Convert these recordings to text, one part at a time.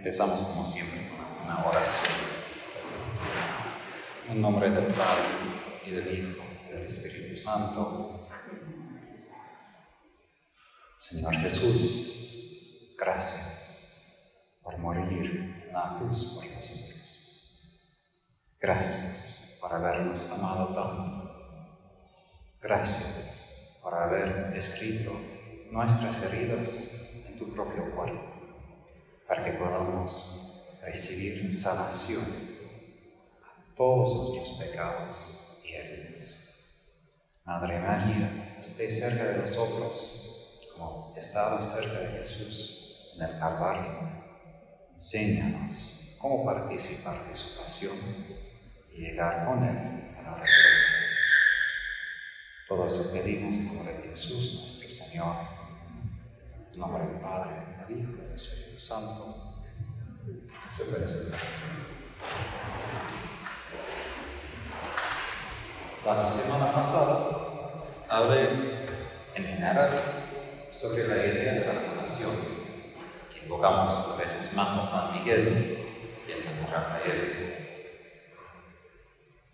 Empezamos como siempre con una oración. En nombre del Padre y del Hijo y del Espíritu Santo. Señor Jesús, gracias por morir en la cruz por nosotros. Gracias por habernos amado tanto. Gracias por haber escrito nuestras heridas en tu propio cuerpo para que podamos recibir sanación a todos nuestros pecados y heridas. Madre María, esté cerca de nosotros como estaba cerca de Jesús en el Calvario. Enséñanos cómo participar de su pasión y llegar con Él a la resurrección. Todo eso pedimos en nombre de Jesús, nuestro Señor, en nombre del Padre, del Hijo y del Espíritu Santo se puede La semana pasada hablé en general sobre la idea de la sanación, que invocamos a veces más a San Miguel y a San Rafael.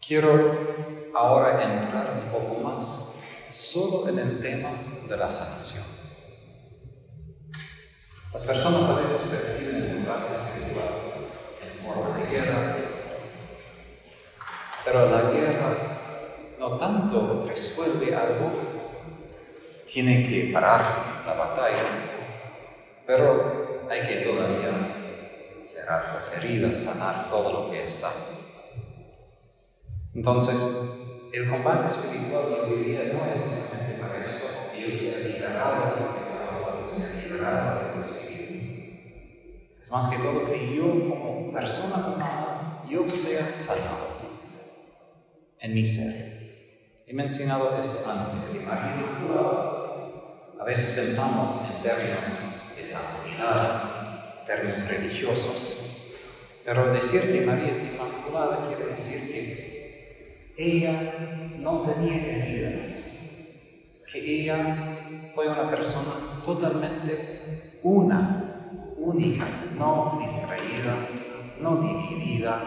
Quiero ahora entrar un poco más solo en el tema de la sanación. Las personas a veces perciben el combate espiritual en forma de guerra, pero la guerra no tanto resuelve algo, tiene que parar la batalla, pero hay que todavía cerrar las heridas, sanar todo lo que está. Entonces, el combate espiritual, yo diría, no es simplemente para esto, yo sea liberado yo sea liberado del espíritu es más que todo que yo como persona humana, yo sea sanado en mi ser. He mencionado esto antes, que María Inmaculada, a veces pensamos en términos de santidad, términos religiosos, pero decir que María es Inmaculada quiere decir que ella no tenía heridas, que ella fue una persona totalmente una única, no distraída, no dividida.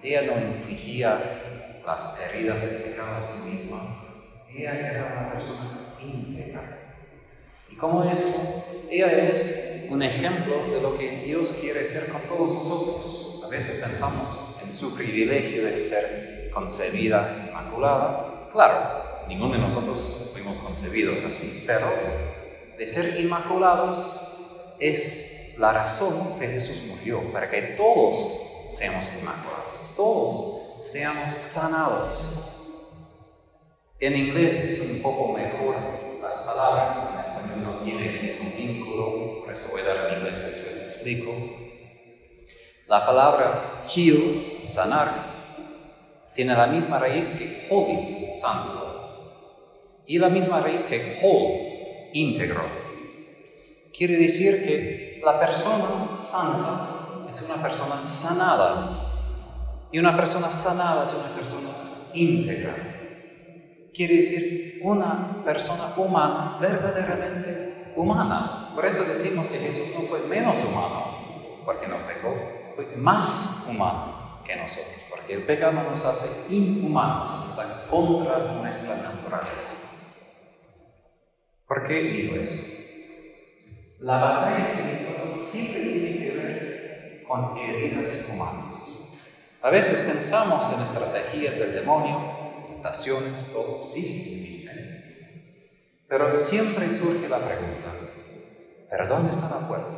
Ella no infligía las heridas de pecado a sí misma. Ella era una persona íntegra. Y como eso, ella es un ejemplo de lo que Dios quiere ser con todos nosotros. A veces pensamos en su privilegio de ser concebida inmaculada. Claro, ninguno de nosotros fuimos concebidos así, pero de ser inmaculados es la razón que Jesús murió, para que todos seamos inmaculados, todos seamos sanados. En inglés es un poco mejor las palabras, en español no tiene un vínculo, por eso voy a dar en inglés después explico. La palabra heal, sanar, tiene la misma raíz que holy, santo, y la misma raíz que hold, íntegro. Quiere decir que la persona santa es una persona sanada. Y una persona sanada es una persona íntegra. Quiere decir una persona humana, verdaderamente humana. Por eso decimos que Jesús no fue menos humano, porque no pecó, fue más humano que nosotros, porque el pecado nos hace inhumanos, está contra nuestra naturaleza. ¿Por qué digo eso? La batalla espiritual siempre tiene que ver con heridas humanas. A veces pensamos en estrategias del demonio, tentaciones, todo, sí existen. Pero siempre surge la pregunta, ¿pero dónde está la puerta?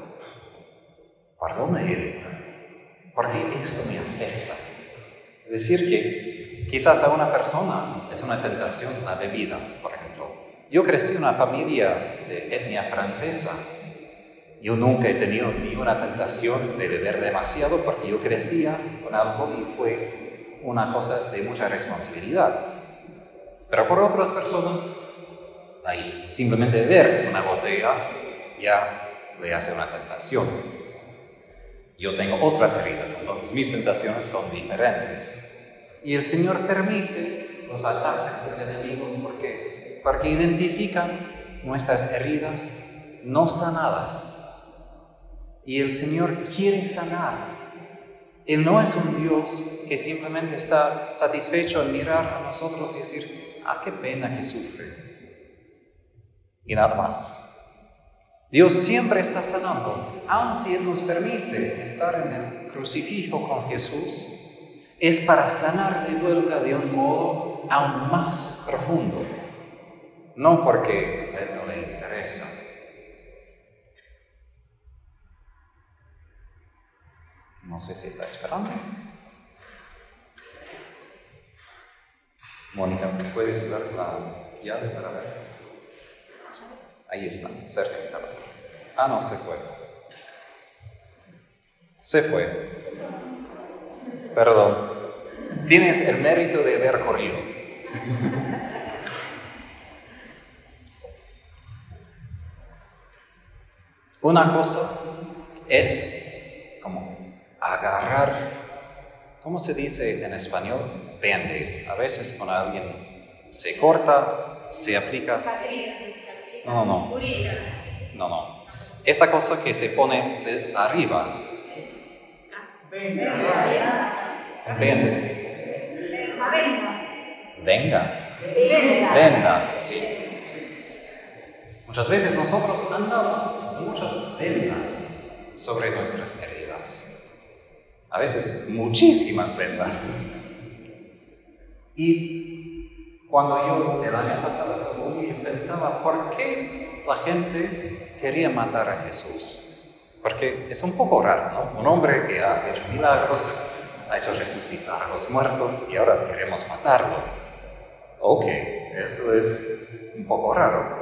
¿Por dónde entra? ¿Por qué esto me afecta? Es decir, que quizás a una persona es una tentación la bebida. Yo crecí en una familia de etnia francesa yo nunca he tenido ni una tentación de beber demasiado porque yo crecía con alcohol y fue una cosa de mucha responsabilidad. Pero por otras personas, simplemente ver una botella ya le hace una tentación. Yo tengo otras heridas, entonces mis tentaciones son diferentes. Y el Señor permite los ataques del enemigo porque, identifican nuestras heridas no sanadas Y el Señor quiere sanar. Él no es un Dios que simplemente está satisfecho en mirar a nosotros y decir, ah, qué pena que sufre. Y nada más. Dios siempre está sanando, aun si Él nos permite estar en el crucifijo con Jesús, es para sanar de vuelta de un modo aún más profundo, no porque a Él no le interesa. No sé si está esperando. Mónica, ¿me puedes dar la llave para ver? Ahí está, cerca. Ah, no, se fue. Se fue. Perdón. Tienes el mérito de haber corrido. Una cosa es como agarrar, ¿cómo se dice en español? band A veces cuando alguien se corta, se aplica. No, no, no. No, no. Esta cosa que se pone de arriba. Venga. Venga. Venga, sí. Muchas veces nosotros andamos muchas vendas sobre nuestras heridas. A veces muchísimas vendas. Y cuando yo el año pasado estaba muy pensaba, ¿por qué la gente quería matar a Jesús? Porque es un poco raro, ¿no? Un hombre que ha hecho milagros, ha hecho resucitar a los muertos y ahora queremos matarlo. Ok, eso es un poco raro.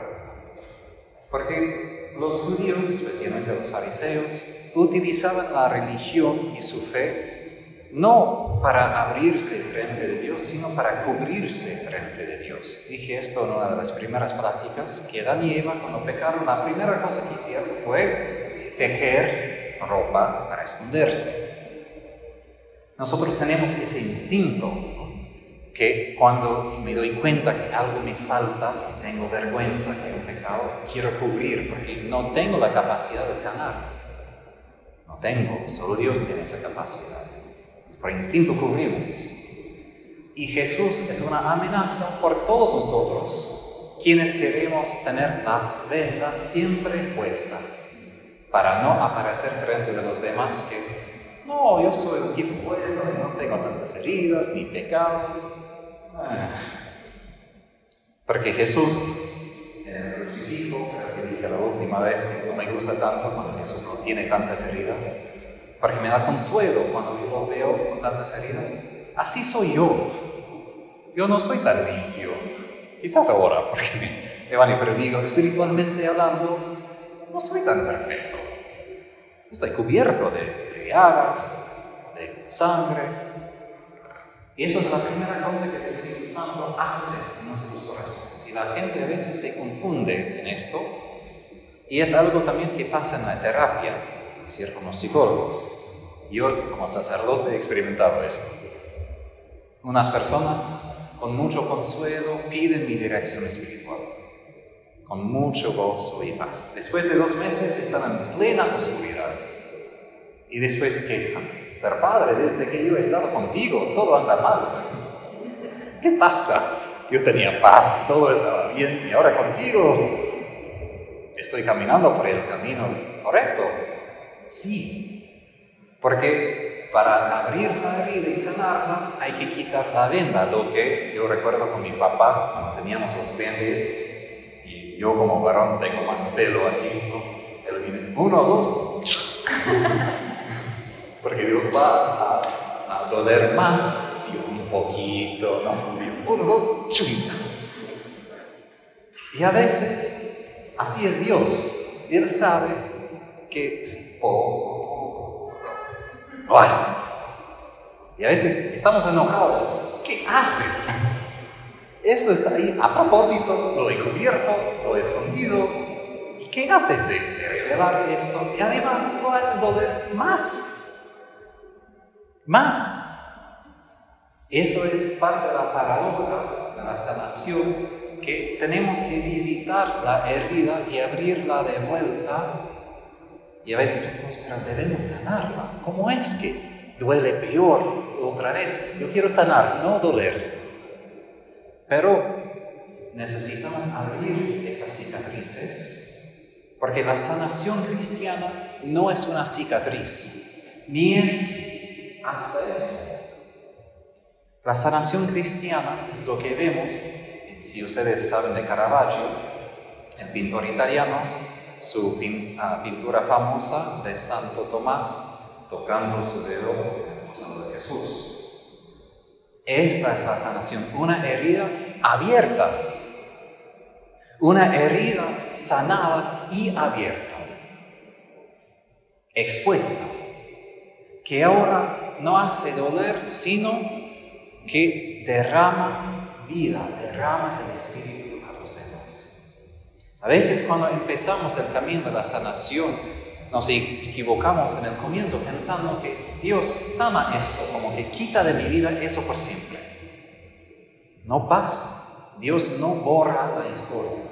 Porque los judíos, especialmente los fariseos, utilizaban la religión y su fe no para abrirse frente de Dios, sino para cubrirse frente de Dios. Dije esto en una de las primeras prácticas, que Adán y Eva cuando pecaron, la primera cosa que hicieron fue tejer ropa para esconderse. Nosotros tenemos ese instinto que cuando me doy cuenta que algo me falta, que tengo vergüenza, que un pecado, quiero cubrir porque no tengo la capacidad de sanar. No tengo, solo Dios tiene esa capacidad. Por instinto cubrimos. Y Jesús es una amenaza por todos nosotros, quienes queremos tener las vendas siempre puestas, para no aparecer frente de los demás que no, yo soy un tipo bueno, no tengo tantas heridas ni pecados. Porque Jesús, en el crucifijo, que dije la última vez que no me gusta tanto cuando Jesús no tiene tantas heridas, porque me da consuelo cuando yo lo veo con tantas heridas. Así soy yo. Yo no soy tan limpio. Quizás ahora, porque me van pero digo, espiritualmente hablando, no soy tan perfecto. Estoy cubierto de de de sangre. Y eso es la primera cosa que Espíritu Santo hace en nuestros corazones. Y la gente a veces se confunde en esto. Y es algo también que pasa en la terapia, es decir, como psicólogos. Yo como sacerdote he experimentado esto. Unas personas con mucho consuelo piden mi dirección espiritual, con mucho gozo y paz. Después de dos meses están en plena oscuridad y después quejan. Pero Padre, desde que yo he estado contigo, todo anda mal. ¿Qué pasa? Yo tenía paz, todo estaba bien y ahora contigo estoy caminando por el camino correcto. Sí, porque para abrir la herida y sanarla hay que quitar la venda, lo que yo recuerdo con mi papá cuando teníamos los band-aids y yo como varón tengo más pelo aquí, ¿no? uno, dos, porque digo, va a, doler más poquito, ¿no? Uno, dos, chum. Y a veces, así es Dios. Él sabe que si poco, poco, lo hace. Y a veces estamos enojados. ¿Qué haces? Esto está ahí a propósito, lo he cubierto, lo he escondido. ¿Y qué haces de, de revelar esto? Y además lo haces doler más más. Eso es parte de la paradoja de la sanación, que tenemos que visitar la herida y abrirla de vuelta Y a veces pensamos, pero debemos sanarla. ¿Cómo es que duele peor otra vez? Yo quiero sanar, no doler. Pero necesitamos abrir esas cicatrices, porque la sanación cristiana no es una cicatriz, ni es hasta. La sanación cristiana es lo que vemos, si ustedes saben de Caravaggio, el pintor italiano, su ah, pintura famosa de Santo Tomás tocando su dedo en de Jesús. Esta es la sanación, una herida abierta, una herida sanada y abierta, expuesta, que ahora no hace doler, sino que derrama vida, derrama el Espíritu a los demás. A veces cuando empezamos el camino de la sanación, nos equivocamos en el comienzo pensando que Dios sana esto, como que quita de mi vida eso por siempre. No pasa. Dios no borra la historia.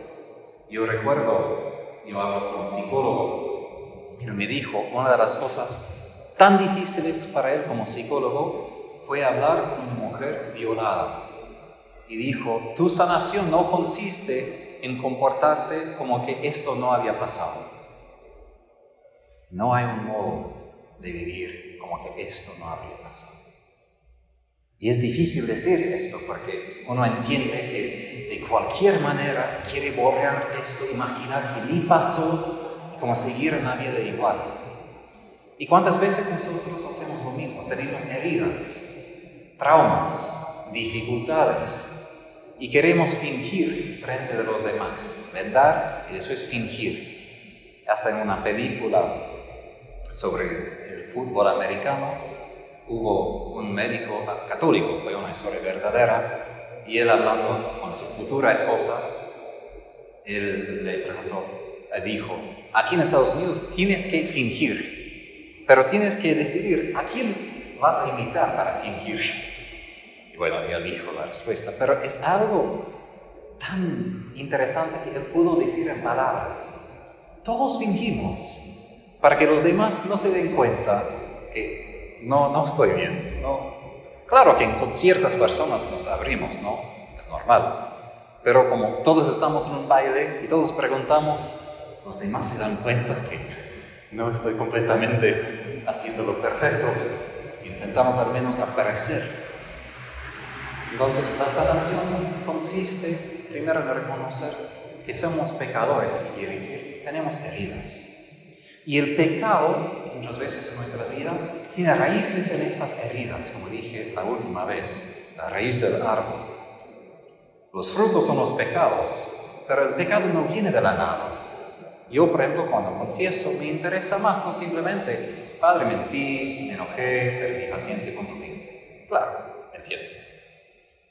Yo recuerdo, yo hablo con un psicólogo, y me dijo, una de las cosas tan difíciles para él como psicólogo fue hablar con una mujer violada. Y dijo, tu sanación no consiste en comportarte como que esto no había pasado no hay un modo de vivir como que esto no habría pasado. Y es difícil decir esto porque uno entiende que de cualquier manera quiere borrar esto, imaginar que ni pasó y como seguir una vida igual. ¿Y cuántas veces nosotros hacemos lo mismo? Tenemos heridas, traumas, dificultades y queremos fingir frente de los demás, vendar y después fingir. Hasta en una película sobre el fútbol americano, hubo un médico católico, fue una historia verdadera, y él hablando con su futura esposa, él le preguntó, le dijo, aquí en Estados Unidos tienes que fingir, pero tienes que decidir a quién vas a imitar para fingir. Y bueno, ella dijo la respuesta, pero es algo tan interesante que él pudo decir en palabras. Todos fingimos, para que los demás no se den cuenta que no, no estoy bien. No. Claro que con ciertas personas nos abrimos, ¿no? Es normal. Pero como todos estamos en un baile y todos preguntamos, los demás se dan cuenta que no estoy completamente haciendo lo perfecto. Intentamos al menos aparecer. Entonces la sanación consiste primero en reconocer que somos pecadores, que quiere decir, tenemos heridas y el pecado, muchas veces en nuestra vida, tiene raíces en esas heridas, como dije la última vez, la raíz del árbol. Los frutos son los pecados, pero el pecado no viene de la nada. Yo, por ejemplo, cuando confieso, me interesa más, no simplemente, Padre, mentí, me enojé, perdí paciencia con tu fin. Claro, entiendo.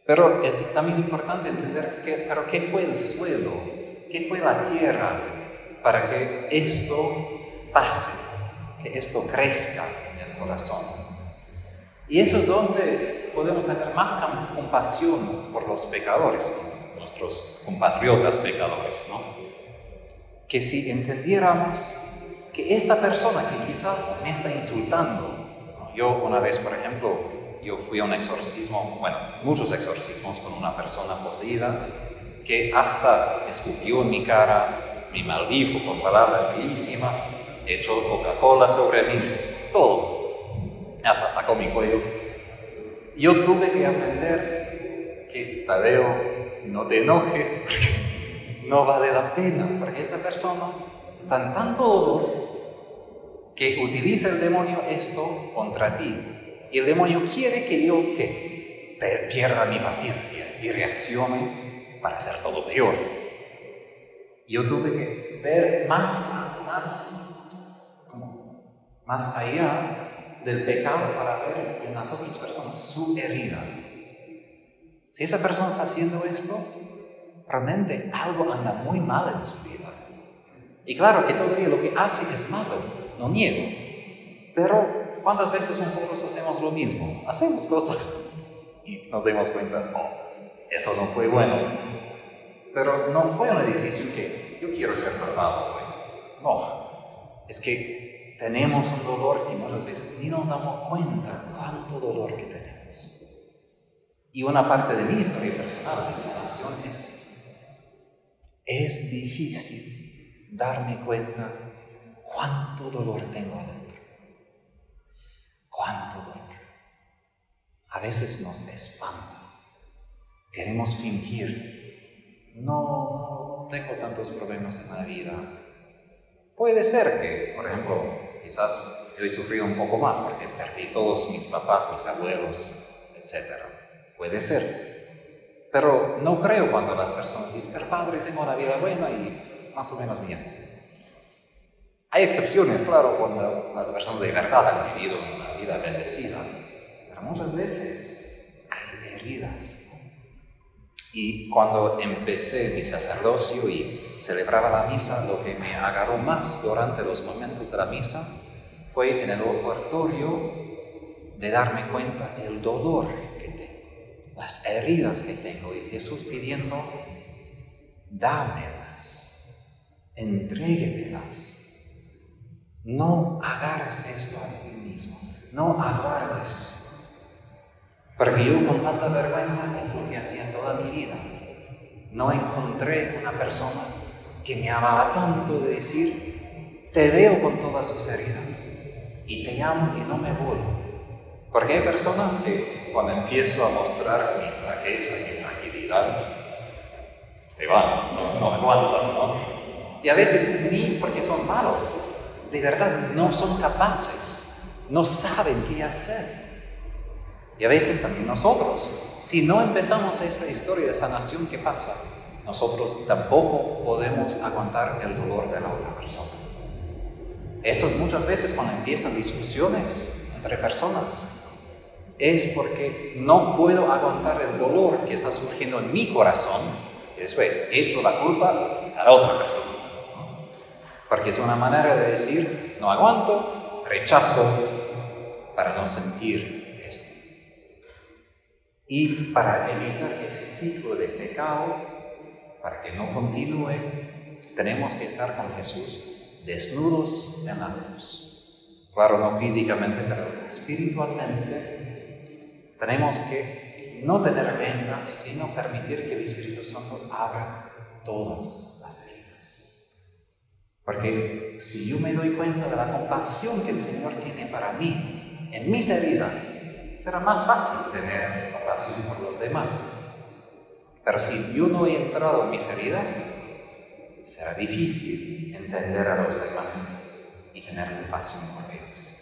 Pero es también importante entender que, pero qué fue el suelo, qué fue la tierra para que esto pase, que esto crezca en el corazón. Y eso es donde podemos tener más compasión por los pecadores, nuestros compatriotas pecadores, ¿no? Que si entendiéramos que esta persona que quizás me está insultando, yo una vez, por ejemplo, yo fui a un exorcismo, bueno, muchos exorcismos con una persona poseída que hasta escupió en mi cara, me maldijo con palabras bellísimas, echó Coca-Cola sobre mí, todo. Hasta sacó mi cuello. Yo tuve que aprender que, Tadeo, no te enojes porque no vale la pena, porque esta persona está en tanto dolor que utiliza el demonio esto contra ti. Y el demonio quiere que yo que pierda mi paciencia y reaccione para hacer todo peor. Yo tuve que ver más, más más allá del pecado para ver en las otras personas su herida. Si esa persona está haciendo esto, realmente algo anda muy mal en su vida. Y claro que todavía lo que hace es malo, no niego. Pero ¿cuántas veces nosotros hacemos lo mismo? Hacemos cosas y nos damos cuenta, oh, eso no fue bueno. Pero no fue una decisión que yo quiero ser malvado. No, es que tenemos un dolor y muchas veces ni nos damos cuenta cuánto dolor que tenemos. Y una parte de mi historia personal de sanación es, es difícil darme cuenta cuánto dolor tengo adentro. Cuánto dolor. A veces nos espanta. Queremos fingir. No, no tengo tantos problemas en la vida. Puede ser que, por ejemplo, quizás yo he sufrido un poco más porque perdí todos mis papás, mis abuelos, etc. Puede ser. Pero no creo cuando las personas dicen, pero padre, tengo una vida buena y más o menos bien. Hay excepciones, claro, cuando las personas de verdad han vivido una vida bendecida, pero muchas veces hay heridas. Y cuando empecé mi sacerdocio y celebraba la misa, lo que me agarró más durante los momentos de la misa fue en el ofertorio de darme cuenta del dolor que tengo, las heridas que tengo, y Jesús pidiendo, dámelas, entréguemelas. No agarres esto a ti mismo, no aguardes. Porque yo con tanta vergüenza es lo que hacía toda mi vida. No encontré una persona que me amaba tanto de decir, te veo con todas sus heridas y te amo y no me voy. Porque hay personas que cuando empiezo a mostrar mi fraqueza y mi fragilidad, se van, no, no aguantan, ¿no? Y a veces ni porque son malos, de verdad no son capaces, no saben qué hacer. Y a veces también nosotros, si no empezamos esta historia de sanación, ¿qué pasa? Nosotros tampoco podemos aguantar el dolor de la otra persona. Eso es muchas veces cuando empiezan discusiones entre personas. Es porque no puedo aguantar el dolor que está surgiendo en mi corazón después echo la culpa a la otra persona. Porque es una manera de decir, no aguanto, rechazo para no sentir esto. Y para evitar ese ciclo de pecado, para que no continúe, tenemos que estar con Jesús desnudos en la cruz. Claro, no físicamente, pero espiritualmente tenemos que no tener vendas, sino permitir que el Espíritu Santo abra todas las porque si yo me doy cuenta de la compasión que el Señor tiene para mí en mis heridas, será más fácil tener compasión por los demás. Pero si yo no he entrado en mis heridas, será difícil entender a los demás y tener compasión por ellos.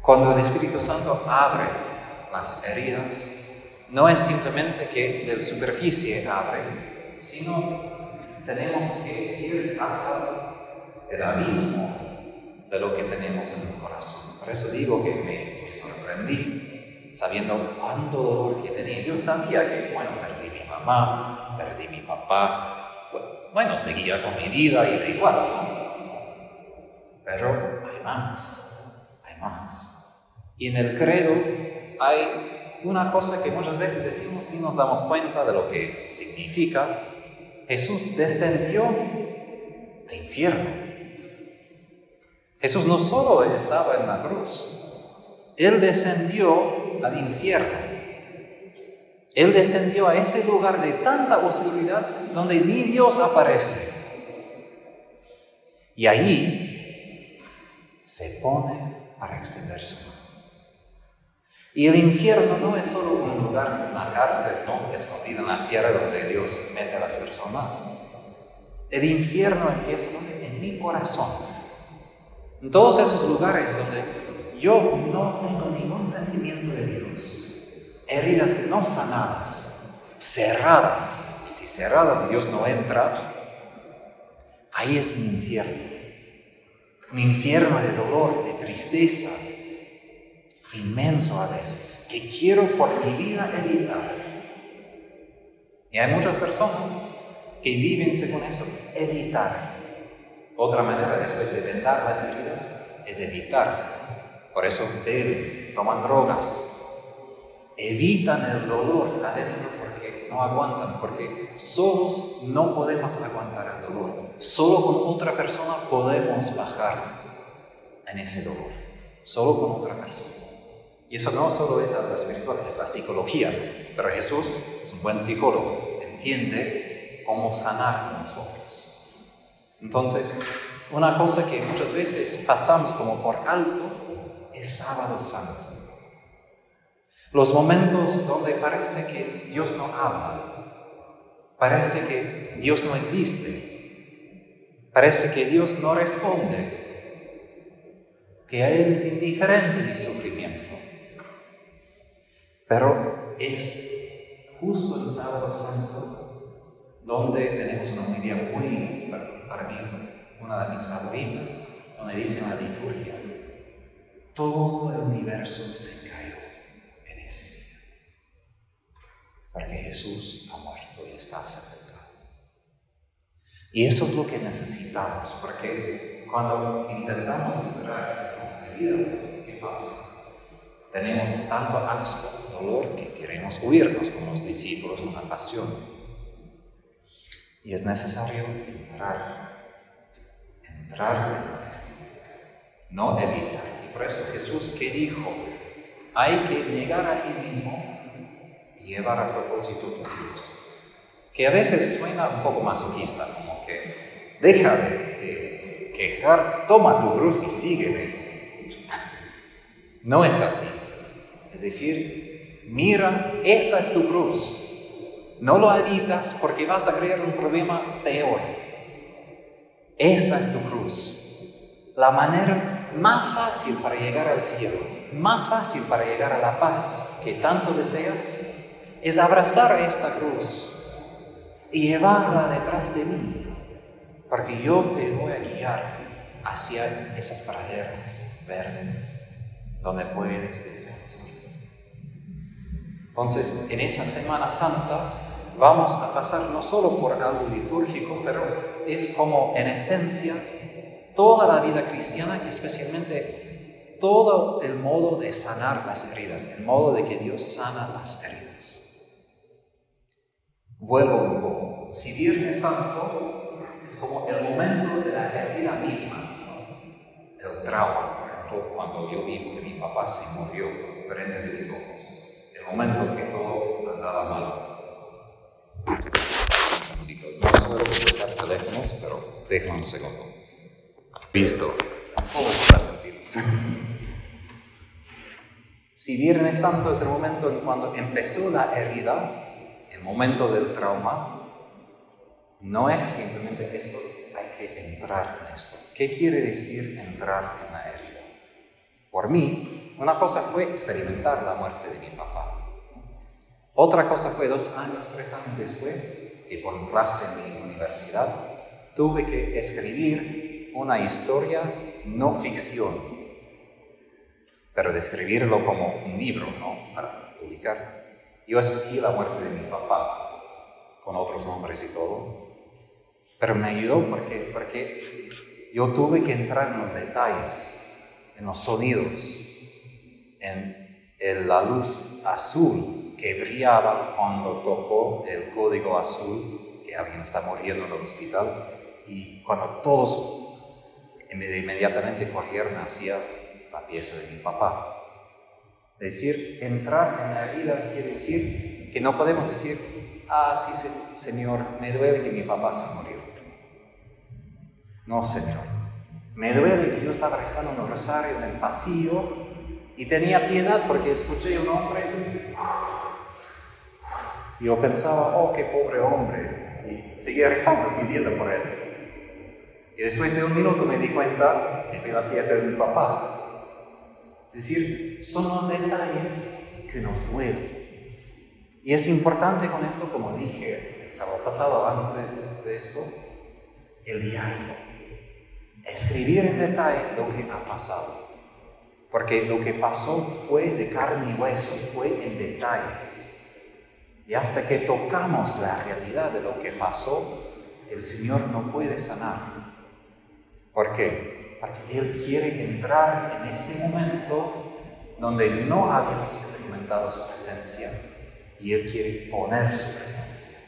Cuando el Espíritu Santo abre las heridas, no es simplemente que del superficie abre, sino tenemos que ir hasta el abismo de lo que tenemos en el corazón. Por eso digo que me, sorprendí sabiendo cuánto dolor que tenía. Yo sabía que, bueno, perdí mi mamá, perdí mi papá, bueno, seguía con mi vida y da igual, ¿no? Pero hay más, hay más. Y en el credo hay una cosa que muchas veces decimos y nos damos cuenta de lo que significa, Jesús descendió al infierno. Jesús no solo estaba en la cruz, Él descendió al infierno. Él descendió a ese lugar de tanta oscuridad donde ni Dios aparece. Y ahí se pone para extender su mano. Y el infierno no es solo un lugar, una cárcel, ¿no? escondida en la tierra donde Dios mete a las personas. El infierno empieza en mi corazón. En todos esos lugares donde yo no tengo ningún sentimiento de Dios. Heridas no sanadas, cerradas. Y si cerradas Dios no entra, ahí es mi infierno. Un infierno de dolor, de tristeza, inmenso a veces, que quiero por mi vida evitar. Y hay muchas personas que viven según eso, evitar. Otra manera después de vendar las heridas es evitar. Por eso beben, toman drogas, evitan el dolor adentro porque no aguantan, porque solos no podemos aguantar el dolor. Solo con otra persona podemos bajar en ese dolor. Solo con otra persona. Y eso no solo es algo espiritual, es la psicología. Pero Jesús es un buen psicólogo, entiende cómo sanar nosotros. Entonces, una cosa que muchas veces pasamos como por alto es sábado santo. Los momentos donde parece que Dios no habla, parece que Dios no existe, parece que Dios no responde, que a Él es indiferente mi sufrimiento. Pero es justo el sábado santo donde tenemos una idea muy, para mí, una de mis favoritas, donde dice en la liturgia, todo el universo se cayó en ese día, porque Jesús ha muerto y está sepultado. Y eso es lo que necesitamos, porque cuando intentamos en las heridas, ¿qué pasa? Tenemos tanto asco, que queremos huirnos como los discípulos, una pasión. Y es necesario entrar no evitar. Y por eso Jesús que dijo, hay que negar a ti mismo y llevar a propósito tu cruz. Que a veces suena un poco masoquista, como que deja de, quejar, toma tu cruz y sígueme. No es así. Es decir, mira, esta es tu cruz. No lo evitas porque vas a crear un problema peor. Esta es tu cruz. La manera más fácil para llegar al cielo, más fácil para llegar a la paz que tanto deseas, es abrazar esta cruz y llevarla detrás de mí, porque yo te voy a guiar hacia esas praderas verdes donde puedes descansar. Entonces, en esa Semana Santa vamos a pasar no solo por algo litúrgico, pero es como en esencia toda la vida cristiana y especialmente todo el modo de sanar las heridas, el modo de que Dios sana las heridas. Vuelvo un poco. Si Viernes Santo es como el momento de la herida misma, el trauma, por ejemplo, cuando yo vi que mi papá se murió frente de mis ojos, el momento que todo andaba mal. No suelo usar teléfonos, pero déjame un segundo. Listo. Todos están Si Viernes Santo es el momento en cuando empezó la herida, el momento del trauma, no es simplemente esto, hay que entrar en esto. ¿Qué quiere decir entrar en la herida? Por mí, una cosa fue experimentar la muerte de mi papá. Otra cosa fue dos años, tres años después, que por clase en mi universidad, tuve que escribir una historia no ficción, pero describirlo como un libro, ¿no? Para publicar. Yo escogí la muerte de mi papá, con otros nombres y todo, pero me ayudó porque, porque yo tuve que entrar en los detalles, en los sonidos, en la luz azul que brillaba cuando tocó el código azul, que alguien está muriendo en el hospital, y cuando todos inmediatamente corrieron hacia la pieza de mi papá. Decir, entrar en la herida quiere decir que no podemos decir, ah, sí, Señor, me duele que mi papá se murió. No, Señor. Me duele que yo estaba rezando un rosario en el pasillo y tenía piedad porque escuché un hombre yo pensaba, oh, qué pobre hombre, y seguía rezando, pidiendo por él. Y después de un minuto me di cuenta que fue la pieza de mi papá. Es decir, son los detalles que nos duelen. Y es importante con esto, como dije el sábado pasado, antes de esto, el diario. Escribir en detalle lo que ha pasado. Porque lo que pasó fue de carne y hueso, fue en detalles. Y hasta que tocamos la realidad de lo que pasó, el Señor no puede sanar. ¿Por qué? Porque Él quiere entrar en este momento donde no habíamos experimentado su presencia y Él quiere poner su presencia.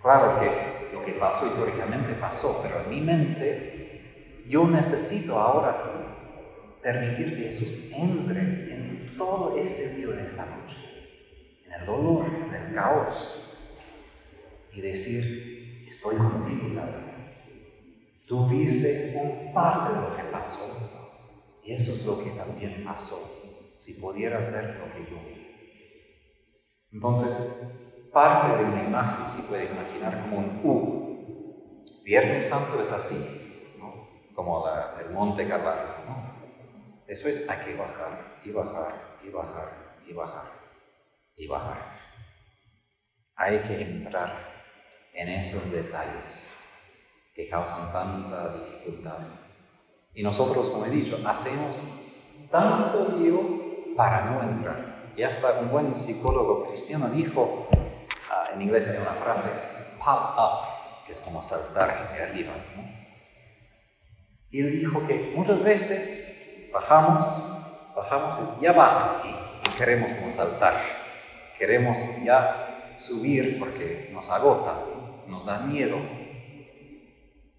Claro que lo que pasó históricamente pasó, pero en mi mente yo necesito ahora permitir que Jesús entre en todo este día de esta noche, en el dolor, en el caos, y decir, estoy contigo, David. Tú viste un parte de lo que pasó, y eso es lo que también pasó, si pudieras ver lo que yo vi. Entonces, parte de una imagen se puede imaginar como un U. Viernes Santo es así, como el Monte Calvario. ¿no? Después hay que bajar y bajar y bajar y bajar y bajar. Hay que entrar en esos detalles que causan tanta dificultad. Y nosotros, como he dicho, hacemos tanto lío para no entrar. Y hasta un buen psicólogo cristiano dijo, ah, en inglés hay una frase, pop up, que es como saltar de arriba. Y él dijo que muchas veces bajamos, bajamos y ya basta, queremos como saltar, queremos ya subir porque nos agota, nos da miedo,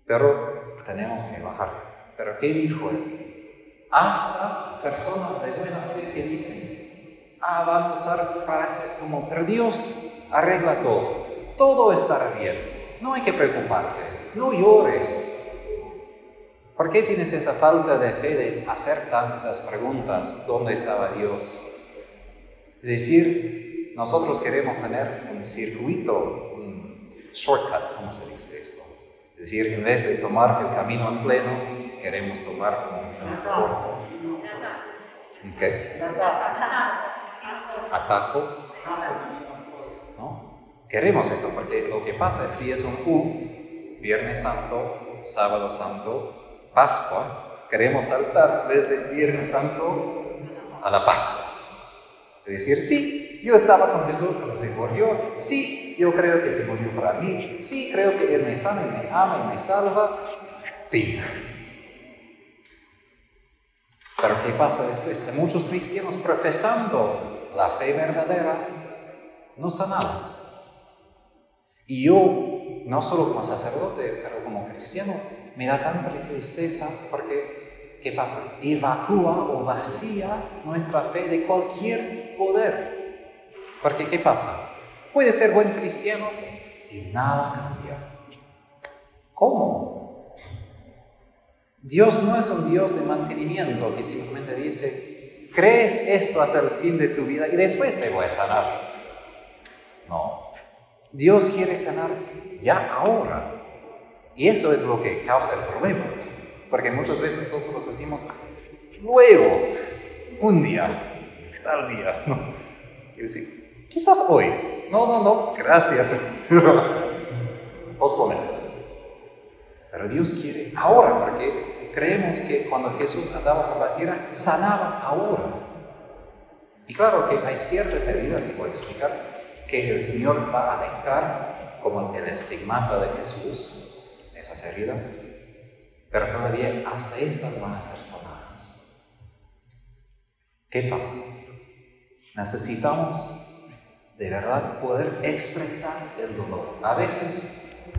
pero tenemos que bajar. ¿Pero qué dijo él? Hasta personas de buena fe que dicen, ah, van a usar frases como, pero Dios arregla todo, todo estará bien, no hay que preocuparte, no llores. ¿Por qué tienes esa falta de fe de hacer tantas preguntas? ¿Dónde estaba Dios? Es decir, nosotros queremos tener un circuito, un shortcut, ¿cómo se dice esto? Es decir, en vez de tomar el camino en pleno, queremos tomar un camino más corto. ¿Okay? atajo. ¿no? Queremos esto porque lo que pasa es si es un U, Viernes Santo, Sábado Santo, Pascua, queremos saltar desde el Viernes Santo a la Pascua. Es decir, sí, yo estaba con Jesús cuando se murió, sí, yo creo que se murió para mí, sí, creo que Él me sana y me ama y me salva, fin. Pero ¿qué pasa después? Muchos cristianos profesando la fe verdadera, no sanadas. Y yo, no solo como sacerdote, pero como cristiano, me da tanta tristeza porque, ¿qué pasa? Evacúa o vacía nuestra fe de cualquier poder. Porque, ¿qué pasa? Puede ser buen cristiano y nada cambia. ¿Cómo? Dios no es un Dios de mantenimiento que simplemente dice, crees esto hasta el fin de tu vida y después te voy a sanar. No. Dios quiere sanar ya ahora. Y eso es lo que causa el problema. Porque muchas veces nosotros decimos, luego, un día, tal día. No. Quiere decir, quizás hoy. No, no, no, gracias. Posponemos. Pero Dios quiere ahora, porque creemos que cuando Jesús andaba por la tierra, sanaba ahora. Y claro que hay ciertas heridas, y voy a explicar, que el Señor va a dejar como el estigmata de Jesús, esas heridas, pero todavía hasta estas van a ser sanadas. ¿Qué pasa? Necesitamos de verdad poder expresar el dolor. A veces,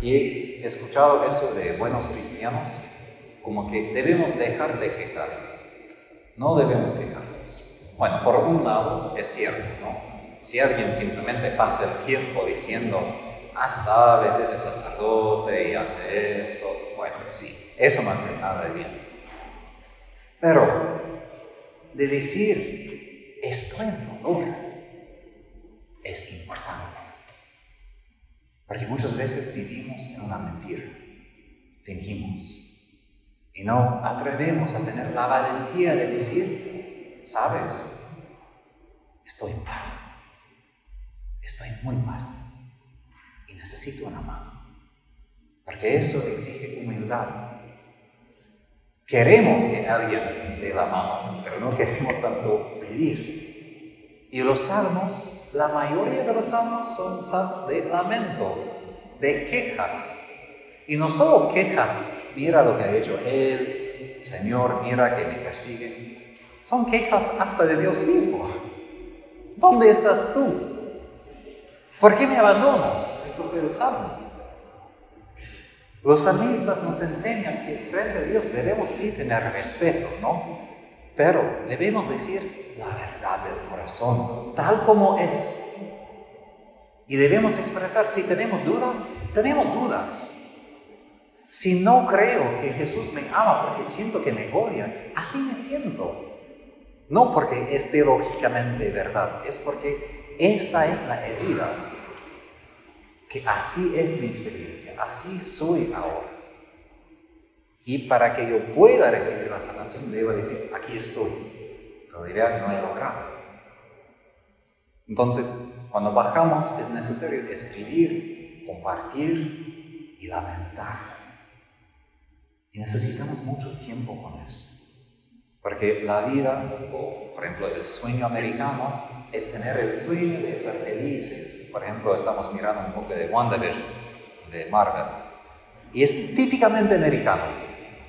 y he escuchado eso de buenos cristianos, como que debemos dejar de quejar. No debemos quejarnos. Bueno, por un lado es cierto, ¿no? Si alguien simplemente pasa el tiempo diciendo, ah, sabes, ese sacerdote y hace esto, bueno, sí, eso no hace nada de bien. Pero de decir, estoy en dolor, es importante. Porque muchas veces vivimos en una mentira, fingimos. Y no atrevemos a tener la valentía de decir, sabes, estoy mal, estoy muy mal necesito una mano. Porque eso exige humildad. Queremos que alguien dé la mano, pero no queremos tanto pedir. Y los salmos, la mayoría de los salmos son salmos de lamento, de quejas, y no solo quejas, mira lo que ha hecho él, Señor, mira que me persiguen. Son quejas hasta de Dios mismo. ¿Dónde estás tú? ¿Por qué me abandonas? Salmo. Los salmistas nos enseñan que frente a Dios debemos sí tener respeto, ¿no? Pero debemos decir la verdad del corazón, tal como es. Y debemos expresar, si tenemos dudas, tenemos dudas. Si no creo que Jesús me ama porque siento que me odia, así me siento. No porque es teológicamente verdad, es porque esta es la herida. Que así es mi experiencia, así soy ahora. Y para que yo pueda recibir la sanación, debo decir, aquí estoy. Todavía no he logrado. Entonces, cuando bajamos es necesario escribir, compartir y lamentar. Y necesitamos mucho tiempo con esto. Porque la vida, o por ejemplo el sueño americano, es tener el sueño de estar felices. Por ejemplo, estamos mirando un poco de WandaVision, de Marvel. Y es típicamente americano,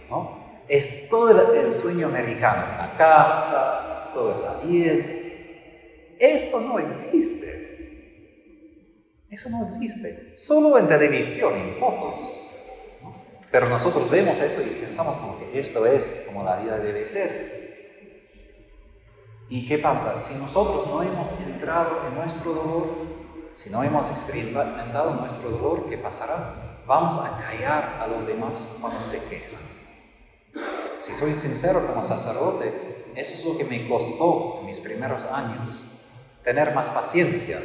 ¿no? Es todo el, sueño americano, la casa, todo está bien. Esto no existe. Eso no existe. Solo en televisión, en fotos. Pero nosotros vemos esto y pensamos como que esto es como la vida debe ser. ¿Y qué pasa? Si nosotros no hemos entrado en nuestro dolor, si no hemos experimentado nuestro dolor, ¿qué pasará? Vamos a callar a los demás cuando se quejan. Si soy sincero como sacerdote, eso es lo que me costó en mis primeros años, tener más paciencia,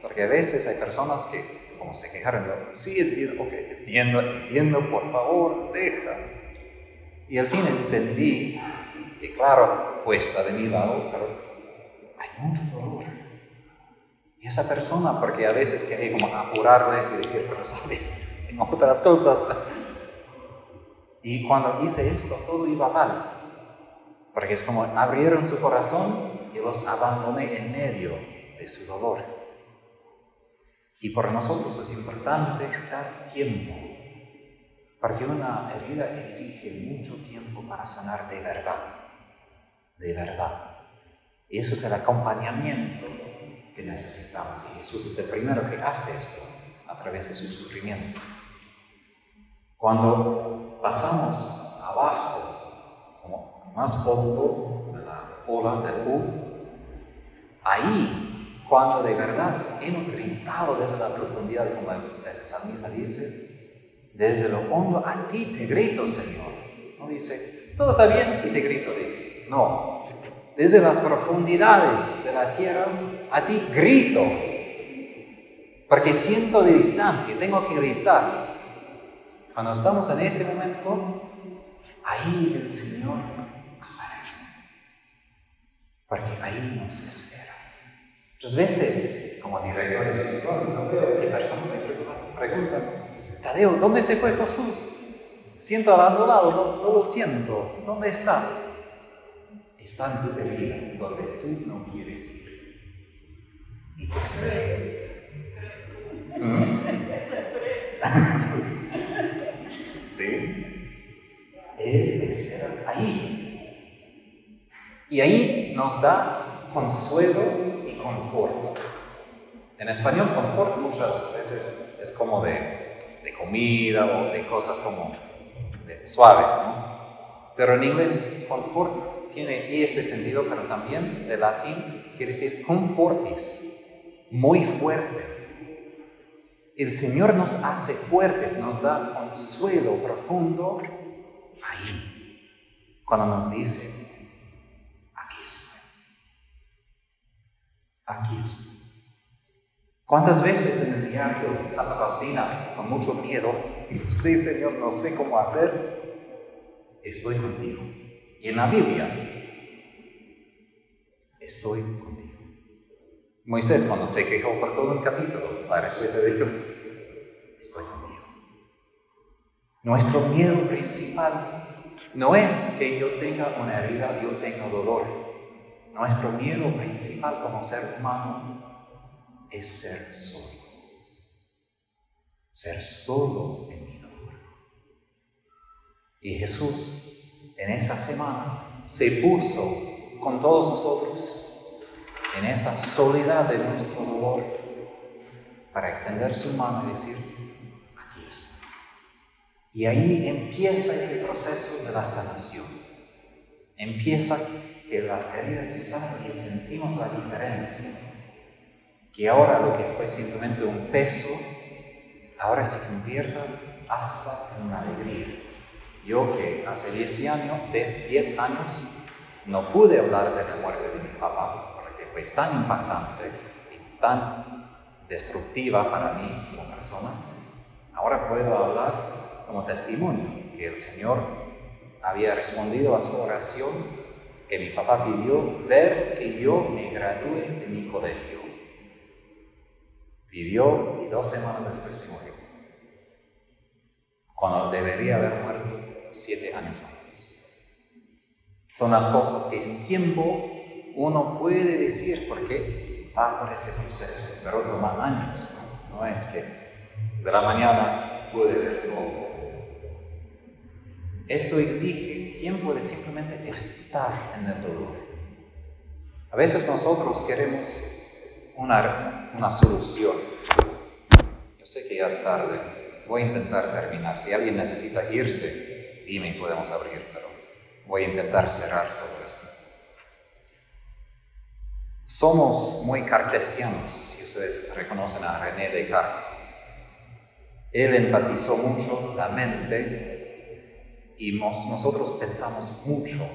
porque a veces hay personas que como se quejaron, yo, sí entiendo, ok, entiendo, entiendo, por favor, deja. Y al fin entendí que claro, cuesta de mi lado, pero hay mucho dolor. Y esa persona, porque a veces quería como apurarles y decir, pero sabes, tengo otras cosas. Y cuando hice esto, todo iba mal. Porque es como abrieron su corazón y los abandoné en medio de su dolor. Y por nosotros es importante dar tiempo, porque una herida exige mucho tiempo para sanar de verdad, de verdad. Y eso es el acompañamiento que necesitamos. Y Jesús es el primero que hace esto a través de su sufrimiento. Cuando pasamos abajo, como más hondo de la ola del U, ahí cuando de verdad hemos gritado desde la profundidad, como el, salmista dice, desde lo hondo a ti te grito, Señor. No dice, todo está bien y te grito. No, desde las profundidades de la tierra a ti grito, porque siento de distancia, tengo que gritar. Cuando estamos en ese momento, ahí el Señor aparece, porque ahí nos espera. Muchas veces, como director espiritual, no veo que personas me preguntan, Tadeo, ¿dónde se fue Jesús? Siento abandonado, no, lo siento. ¿Dónde está? Está en tu herida, donde tú no quieres ir. Y te espera. ¿Sí? Él espera ahí. Y ahí nos da consuelo confort. En español, confort muchas veces es como de, de comida o de cosas como suaves, ¿no? Pero en inglés, confort tiene este sentido, pero también de latín quiere decir confortis, muy fuerte. El Señor nos hace fuertes, nos da consuelo profundo ahí, cuando nos dice, aquí estoy. ¿Cuántas veces en el diario Santa Faustina, con mucho miedo, sí, Señor, no sé cómo hacer, estoy contigo? Y en la Biblia, estoy contigo. Moisés, cuando se quejó por todo un capítulo, la respuesta de Dios, estoy contigo. Nuestro miedo principal no es que yo tenga una herida, yo tenga dolor. Nuestro miedo principal como ser humano es ser solo. Ser solo en mi dolor. Y Jesús en esa semana se puso con todos nosotros en esa soledad de nuestro dolor para extender su mano y decir, aquí está. Y ahí empieza ese proceso de la sanación. Empieza que las heridas se sanan y sentimos la diferencia. Que ahora lo que fue simplemente un peso, ahora se convierta hasta en una alegría. Yo que hace 10 años, de 10 años no pude hablar de la muerte de mi papá, porque fue tan impactante y tan destructiva para mí como persona. Ahora puedo hablar como testimonio que el Señor había respondido a su oración que mi papá pidió ver que yo me gradúe de mi colegio. Vivió y dos semanas después se murió. Cuando debería haber muerto siete años antes. Son las cosas que en tiempo uno puede decir porque va por ese proceso, pero toma años. No, no es que de la mañana puede ver todo. Esto exige tiempo de simplemente estar en el dolor. A veces nosotros queremos una, una solución. Yo sé que ya es tarde, voy a intentar terminar. Si alguien necesita irse, y podemos abrir, pero voy a intentar cerrar todo esto. Somos muy cartesianos, si ustedes reconocen a René Descartes. Él enfatizó mucho la mente y nosotros pensamos mucho,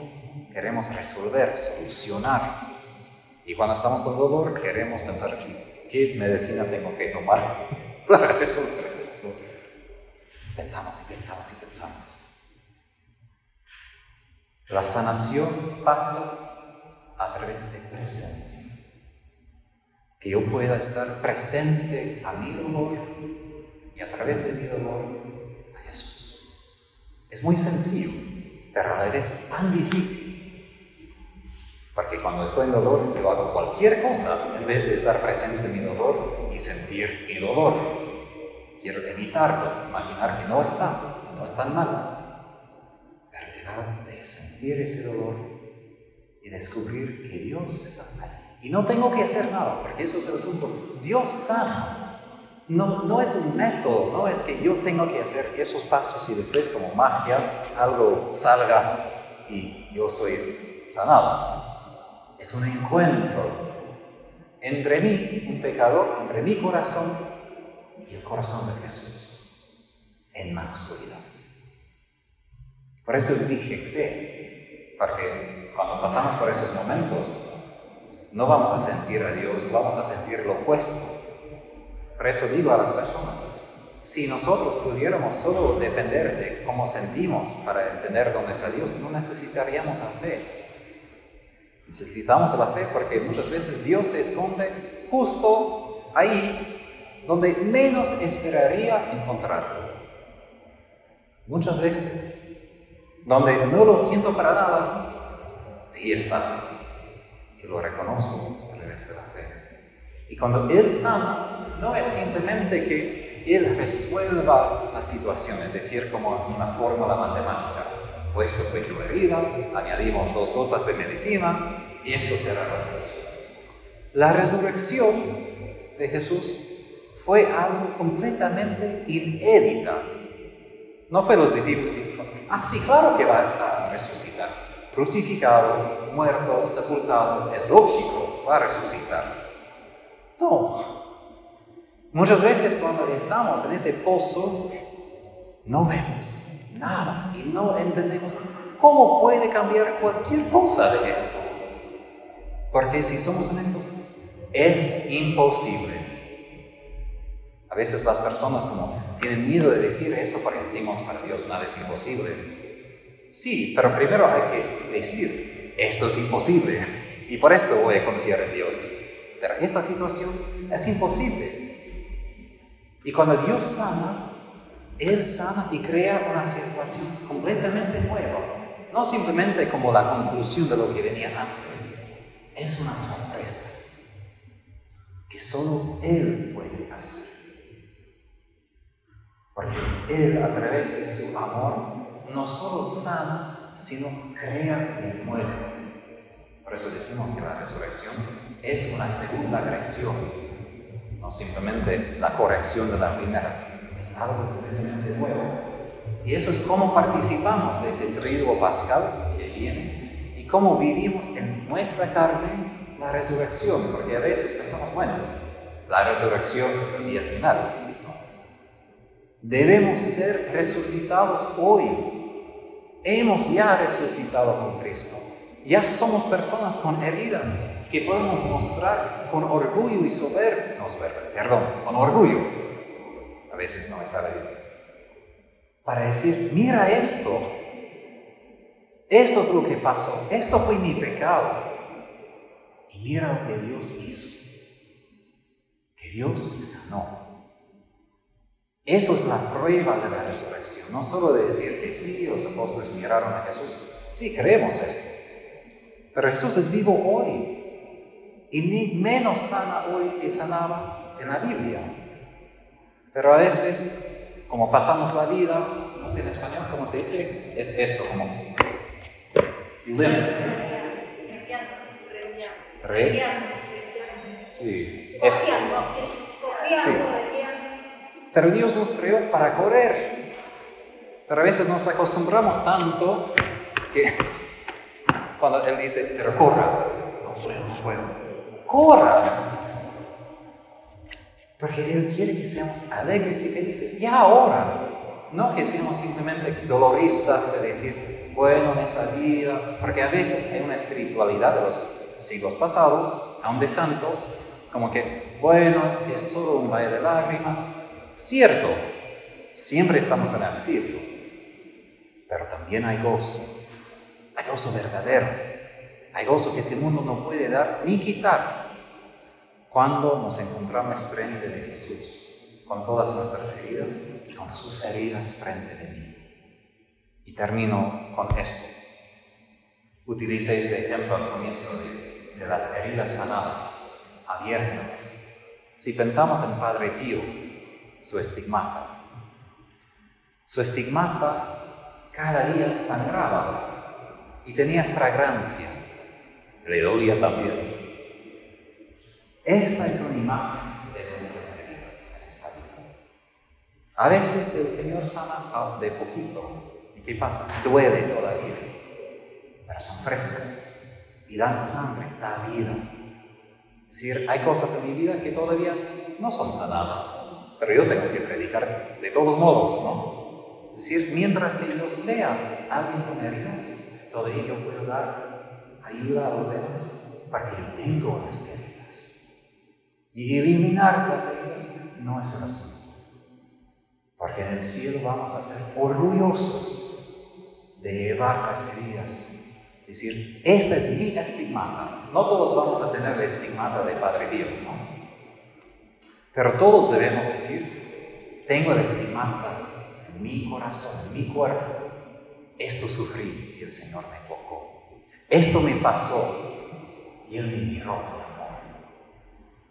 queremos resolver, solucionar. Y cuando estamos en dolor, queremos pensar, ¿qué medicina tengo que tomar para resolver esto? Pensamos y pensamos y pensamos. La sanación pasa a través de presencia. Que yo pueda estar presente a mi dolor y a través de mi dolor es muy sencillo, pero a la vez tan difícil. Porque cuando estoy en dolor, yo hago cualquier cosa en vez de estar presente en mi dolor y sentir mi dolor. Quiero evitarlo, imaginar que no está, no es tan mal. Pero de sentir ese dolor y descubrir que Dios está ahí. Y no tengo que hacer nada, porque eso es el asunto. Dios sana. No, no es un método, no es que yo tengo que hacer esos pasos y después como magia algo salga y yo soy sanado. Es un encuentro entre mí, un pecador, entre mi corazón y el corazón de Jesús en la oscuridad. Por eso dije fe, porque cuando pasamos por esos momentos no vamos a sentir a Dios, vamos a sentir lo opuesto por eso digo a las personas, si nosotros pudiéramos solo depender de cómo sentimos para entender dónde está Dios, no necesitaríamos la fe. Necesitamos la fe porque muchas veces Dios se esconde justo ahí donde menos esperaría encontrarlo. Muchas veces, donde no lo siento para nada, ahí está. Y lo reconozco a través de la fe. Y cuando Él sana, no es simplemente que Él resuelva la situación, es decir, como una fórmula matemática. O esto fue tu herida, añadimos dos gotas de medicina y esto será la solución. La resurrección de Jesús fue algo completamente inédita. No fue los discípulos ah, sí, claro que va a resucitar. Crucificado, muerto, sepultado, es lógico, va a resucitar. No, Muchas veces cuando estamos en ese pozo, no vemos nada y no entendemos cómo puede cambiar cualquier cosa de esto. Porque si somos honestos, es imposible. Veces las personas como tienen miedo de decir eso porque decimos para Dios nada es imposible. Sí, pero primero hay que decir, esto es imposible y por esto voy a confiar en Dios. Pero esta situación es imposible. Y cuando Dios sana, Él sana y crea una situación completamente nueva. No simplemente como la conclusión de lo que venía antes. Es una sorpresa que solo Él puede hacer. Porque Él a través de su amor no solo sana, sino crea de nuevo. Por eso decimos que la resurrección es una segunda creación no simplemente la corrección de la primera, es algo completamente nuevo. Y eso es cómo participamos de ese triduo pascal que viene y cómo vivimos en nuestra carne la resurrección, porque a veces pensamos, bueno, la resurrección el día final. Debemos ser resucitados hoy. Hemos ya resucitado con Cristo. Ya somos personas con heridas que podemos mostrar con orgullo y soberbia, no soberbia, perdón, con orgullo. A veces no sale bien. Para decir, mira esto, esto es lo que pasó, esto fue mi pecado. Y mira lo que Dios hizo, que Dios me sanó. Eso es la prueba de la resurrección, no solo de decir que sí, los apóstoles miraron a Jesús, sí creemos esto, pero Jesús es vivo hoy y ni menos sana hoy que sanaba en la Biblia. Pero a veces, como pasamos la vida, no sé en español cómo se dice, es esto, como limp. Re. Sí, esto. Sí. Pero Dios nos creó para correr. Pero a veces nos acostumbramos tanto que cuando Él dice, pero corra, no puedo, no puedo corra. Porque Él quiere que seamos alegres y felices, ya ahora. No que seamos simplemente doloristas de decir, bueno, en esta vida, porque a veces hay una espiritualidad de los siglos pasados, aún de santos, como que, bueno, es solo un valle de lágrimas. Cierto, siempre estamos en el cielo, pero también hay gozo, hay gozo verdadero hay gozo que ese mundo no puede dar ni quitar cuando nos encontramos frente de Jesús, con todas nuestras heridas y con sus heridas frente de mí. Y termino con esto. Utilicé este ejemplo al comienzo de, de las heridas sanadas, abiertas. Si pensamos en Padre Pío, su estigmata, su estigmata cada día sangraba y tenía fragancia le dolía también. Esta es una imagen de nuestras heridas en esta vida. A veces el Señor sana de poquito. ¿Y qué pasa? Duele todavía. Pero son frescas y dan sangre, da vida. Es decir, hay cosas en mi vida que todavía no son sanadas, pero yo tengo que predicar de todos modos, ¿no? Es decir, mientras que yo sea alguien con heridas, todavía yo puedo dar ayuda a los demás para que yo tengo las heridas. Y eliminar las heridas no es el asunto. Porque en el cielo vamos a ser orgullosos de llevar las heridas. Es decir, esta es mi estigmata. No todos vamos a tener la estigmata de Padre Pío, ¿no? Pero todos debemos decir, tengo el estigmata en mi corazón, en mi cuerpo. Esto sufrí y el Señor me tocó. Esto me pasó y Él me miró con amor.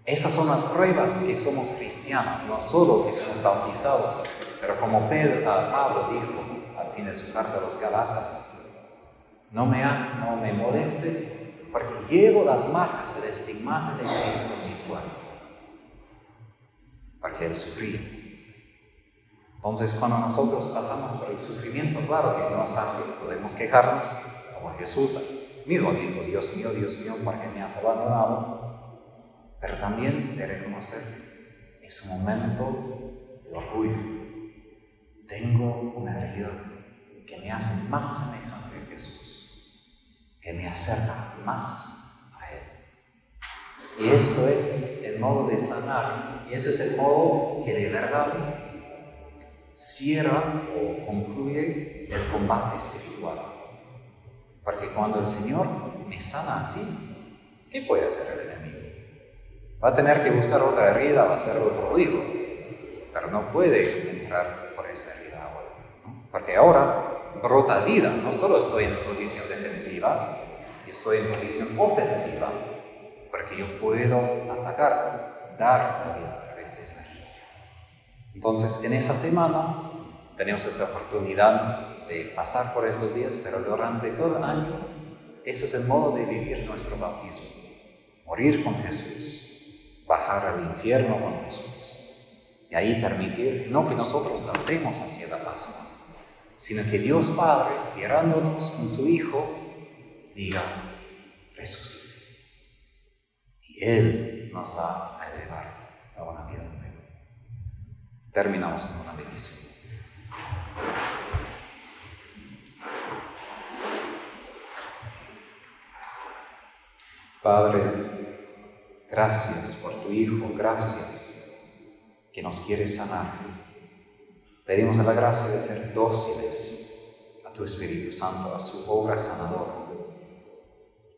Esas son las pruebas que somos cristianos, no solo que somos bautizados, pero como Pedro, ah, Pablo dijo al fin de su carta a los Galatas, no me, no me molestes porque llevo las marcas, el estigmata de Cristo en mi cuerpo, porque Él sufría. Entonces, cuando nosotros pasamos por el sufrimiento, claro que no es fácil, podemos quejarnos, como Jesús mismo dijo, Dios mío, Dios mío, ¿por qué me has abandonado? Pero también de reconocer, es un momento de orgullo. Tengo una herida que me hace más semejante a Jesús, que me acerca más a Él. Y esto es el modo de sanar, y ese es el modo que de verdad cierra o concluye el combate espiritual. Porque cuando el Señor me sana así, ¿qué puede hacer el enemigo? Va a tener que buscar otra herida, va a hacer otro lío, pero no puede entrar por esa herida ahora. Porque ahora brota vida, no solo estoy en posición defensiva, estoy en posición ofensiva, porque yo puedo atacar, dar la vida a través de esa herida. Entonces, en esa semana tenemos esa oportunidad de pasar por esos días, pero durante todo el año, ese es el modo de vivir nuestro bautismo. Morir con Jesús, bajar al infierno con Jesús. Y ahí permitir, no que nosotros saltemos hacia la Pascua, sino que Dios Padre, mirándonos con su Hijo, diga, resucite. Y Él nos va a elevar a una vida nueva. Terminamos con una bendición. Padre, gracias por tu Hijo, gracias que nos quieres sanar. Pedimos la gracia de ser dóciles a tu Espíritu Santo, a su obra sanadora,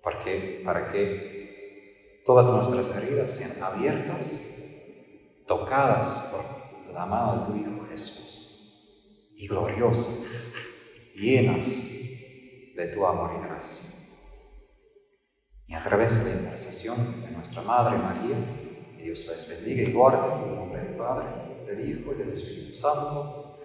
porque, para que todas nuestras heridas sean abiertas, tocadas por la de tu Hijo Jesús, y gloriosas, llenas de tu amor y gracia. Y a través de la intercesión de nuestra Madre María, que Dios les bendiga y guarde en el nombre del Padre, del Hijo y del Espíritu Santo.